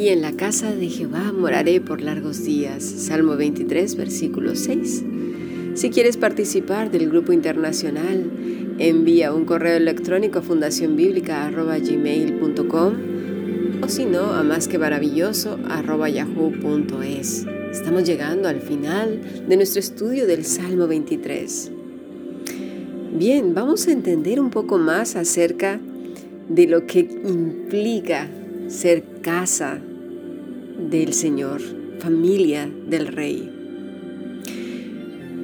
Y en la casa de Jehová moraré por largos días. Salmo 23, versículo 6. Si quieres participar del grupo internacional, envía un correo electrónico a fundacionbiblica.gmail.com o si no, a más que maravilloso yahoo.es. Estamos llegando al final de nuestro estudio del Salmo 23. Bien, vamos a entender un poco más acerca de lo que implica ser casa del Señor, familia del Rey.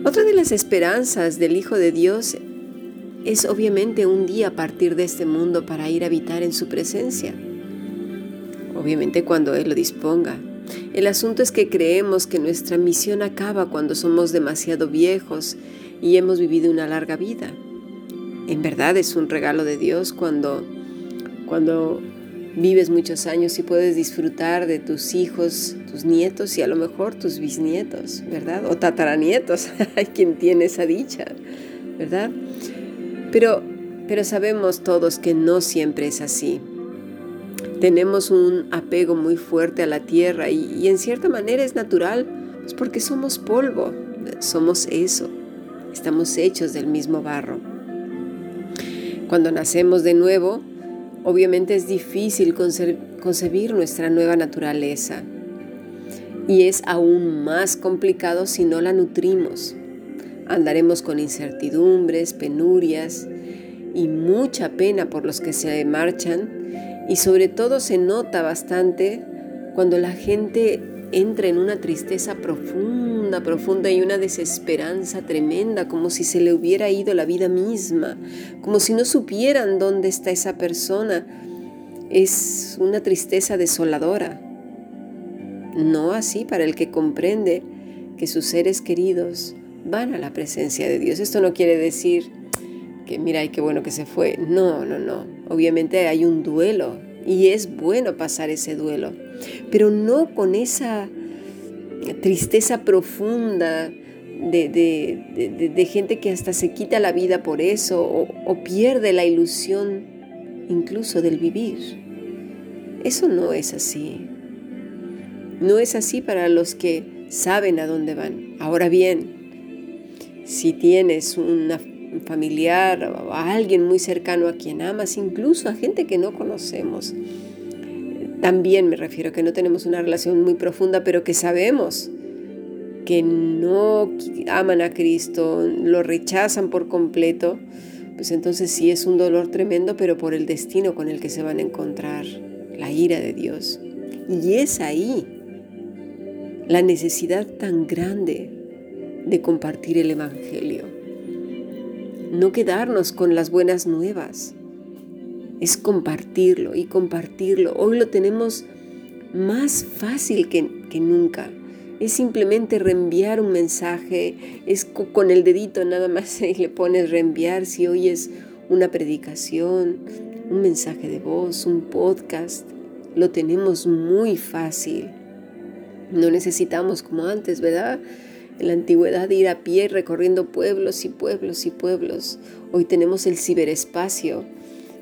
Otra de las esperanzas del Hijo de Dios es obviamente un día partir de este mundo para ir a habitar en su presencia. Obviamente cuando Él lo disponga. El asunto es que creemos que nuestra misión acaba cuando somos demasiado viejos y hemos vivido una larga vida. En verdad es un regalo de Dios cuando, cuando vives muchos años y puedes disfrutar de tus hijos, tus nietos y a lo mejor tus bisnietos, ¿verdad? O tataranietos, hay quien tiene esa dicha, ¿verdad? Pero, pero sabemos todos que no siempre es así. Tenemos un apego muy fuerte a la tierra y, en cierta manera es natural, pues porque somos polvo, somos eso, estamos hechos del mismo barro. Cuando nacemos de nuevo, obviamente es difícil concebir nuestra nueva naturaleza y es aún más complicado si no la nutrimos. Andaremos con incertidumbres, penurias y mucha pena por los que se marchan y sobre todo se nota bastante cuando la gente entra en una tristeza profunda, profunda y una desesperanza tremenda, como si se le hubiera ido la vida misma, como si no supieran dónde está esa persona. Es una tristeza desoladora. No así para el que comprende que sus seres queridos van a la presencia de Dios. Esto no quiere decir que mira, qué bueno que se fue. No, no, no. Obviamente hay un duelo y es bueno pasar ese duelo, pero no con esa tristeza profunda de, gente que hasta se quita la vida por eso o, pierde la ilusión incluso del vivir. Eso no es así. No es así para los que saben a dónde van. Ahora bien, si tienes un familiar a alguien muy cercano a quien amas, incluso a gente que no conocemos, también me refiero que no tenemos una relación muy profunda, pero que sabemos que no aman a Cristo, lo rechazan por completo, pues entonces sí es un dolor tremendo, pero por el destino con el que se van a encontrar, la ira de Dios. Y es ahí la necesidad tan grande de compartir el Evangelio. No quedarnos con las buenas nuevas, es compartirlo y compartirlo. Hoy lo tenemos más fácil que, nunca. Es simplemente reenviar un mensaje, es con el dedito nada más y le pones reenviar si hoy es una predicación, un mensaje de voz, un podcast. Lo tenemos muy fácil. No necesitamos como antes, ¿verdad? En la antigüedad ir a pie recorriendo pueblos y pueblos y pueblos. Hoy tenemos el ciberespacio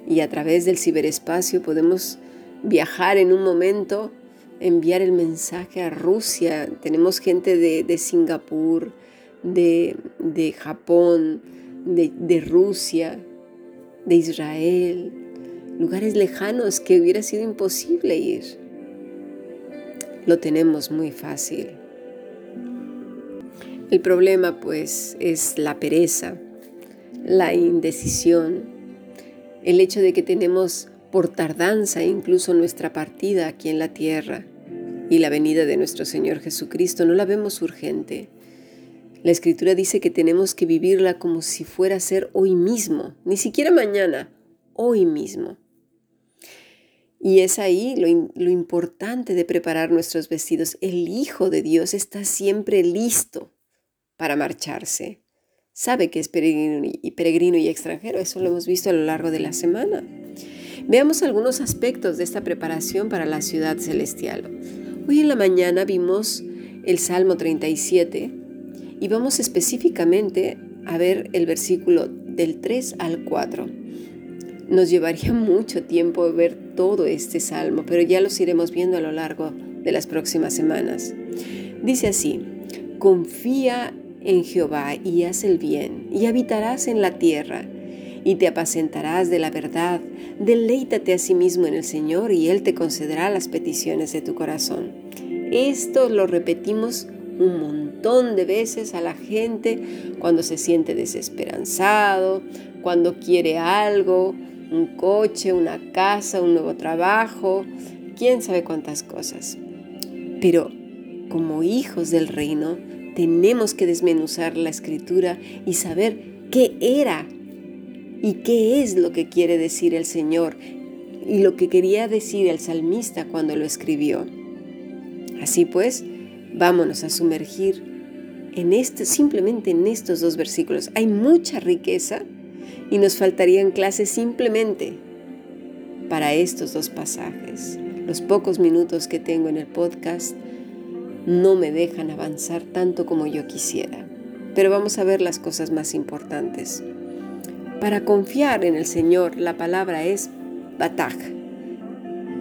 y a través del ciberespacio podemos viajar en un momento, enviar el mensaje a Rusia. Tenemos gente de, Singapur, de, Japón, de, de Rusia, de Israel, lugares lejanos que hubiera sido imposible ir. Lo tenemos muy fácil. El problema pues es la pereza, la indecisión, el hecho de que tenemos por tardanza incluso nuestra partida aquí en la tierra y la venida de nuestro Señor Jesucristo no la vemos urgente. La Escritura dice que tenemos que vivirla como si fuera a ser hoy mismo, ni siquiera mañana, hoy mismo. Y es ahí lo, importante de preparar nuestros vestidos. El Hijo de Dios está siempre listo para marcharse. Sabe que es peregrino y, peregrino y extranjero, eso lo hemos visto a lo largo de la semana. Veamos algunos aspectos de esta preparación para la ciudad celestial. Hoy en la mañana vimos el Salmo 37 y vamos específicamente a ver el versículo del 3 al 4. Nos llevaría mucho tiempo ver todo este salmo, pero ya los iremos viendo a lo largo de las próximas semanas. Dice así, confía en Jehová y haz el bien, y habitarás en la tierra, y te apacentarás de la verdad. Deleítate a sí mismo en el Señor, y Él te concederá las peticiones de tu corazón. Esto lo repetimos un montón de veces a la gente cuando se siente desesperanzado, cuando quiere algo, un coche, una casa, un nuevo trabajo, quién sabe cuántas cosas. Pero como hijos del reino, tenemos que desmenuzar la escritura y saber qué era y qué es lo que quiere decir el Señor y lo que quería decir el salmista cuando lo escribió. Así pues, vámonos a sumergir en este, simplemente en estos dos versículos. Hay mucha riqueza y nos faltarían clases simplemente para estos dos pasajes. Los pocos minutos que tengo en el podcast no me dejan avanzar tanto como yo quisiera. Pero vamos a ver las cosas más importantes. Para confiar en el Señor, la palabra es bataj,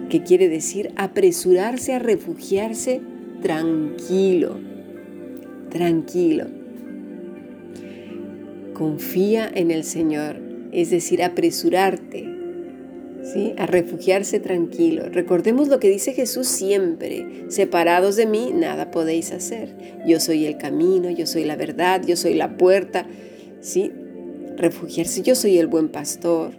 que quiere decir apresurarse a refugiarse tranquilo, tranquilo. Confía en el Señor, es decir, apresurarte, a refugiarse tranquilo. Recordemos lo que dice Jesús siempre, separados de mí nada podéis hacer. Yo soy el camino, yo soy la verdad, yo soy la puerta. ¿sí? Refugiarse, yo soy el buen pastor.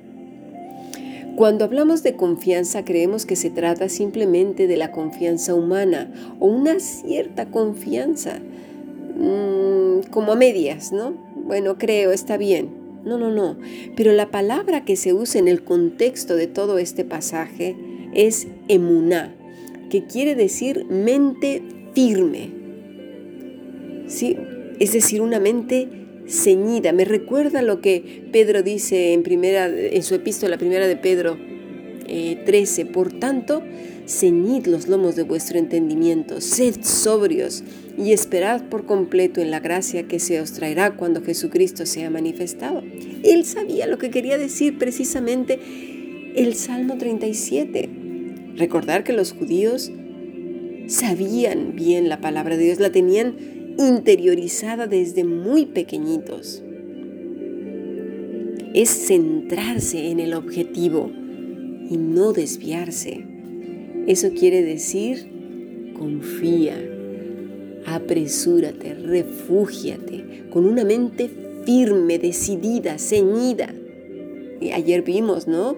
Cuando hablamos de confianza creemos que se trata simplemente de la confianza humana o una cierta confianza, mm, como a medias, ¿no? Bueno, creo, está bien. No, no, no. Pero la palabra que se usa en el contexto de todo este pasaje es emuná, que quiere decir mente firme. ¿Sí? Es decir, una mente ceñida. Me recuerda lo que Pedro dice en, primera, en su epístola primera de Pedro 13. Eh, Por tanto, ceñid los lomos de vuestro entendimiento, sed sobrios y esperad por completo en la gracia que se os traerá cuando Jesucristo sea manifestado. Él sabía lo que quería decir precisamente el Salmo 37. Recordar que los judíos sabían bien la palabra de Dios, la tenían interiorizada desde muy pequeñitos. Es centrarse en el objetivo y no desviarse. Eso quiere decir, confía, apresúrate, refúgiate, con una mente firme, decidida, ceñida. Y ayer vimos, ¿no?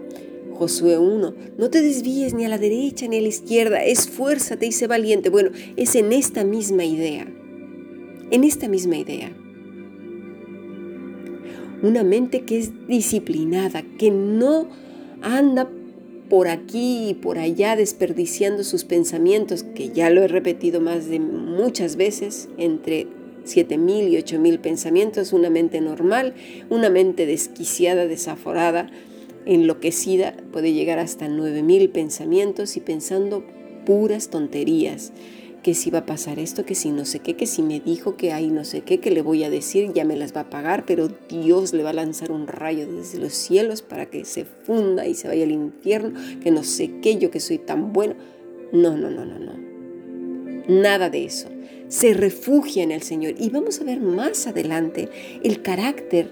Josué 1, no te desvíes ni a la derecha ni a la izquierda, esfuérzate y sé valiente. Bueno, es en esta misma idea, en esta misma idea. Una mente que es disciplinada, que no anda por aquí y por allá desperdiciando sus pensamientos, que ya lo he repetido más de muchas veces, entre 7.000 y 8.000 pensamientos, una mente normal, una mente desquiciada, desaforada, enloquecida, puede llegar hasta 9.000 pensamientos y pensando puras tonterías que si va a pasar esto, que si no sé qué, que si me dijo que hay no sé qué, que le voy a decir, ya me las va a pagar, pero Dios le va a lanzar un rayo desde los cielos para que se funda y se vaya al infierno, que no sé qué, yo que soy tan bueno. No, no, no, no, no. Nada de eso. Se refugia en el Señor. Y vamos a ver más adelante el carácter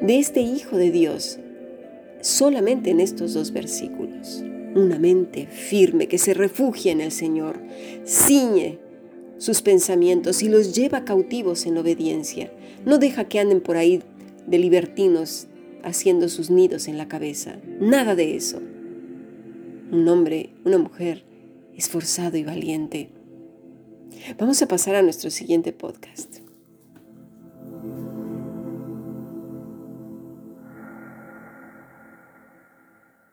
de este Hijo de Dios solamente en estos dos versículos una mente firme que se refugia en el Señor, ciñe sus pensamientos y los lleva cautivos en obediencia. No deja que anden por ahí de libertinos haciendo sus nidos en la cabeza. Nada de eso. Un hombre, una mujer esforzado y valiente. Vamos a pasar a nuestro siguiente podcast.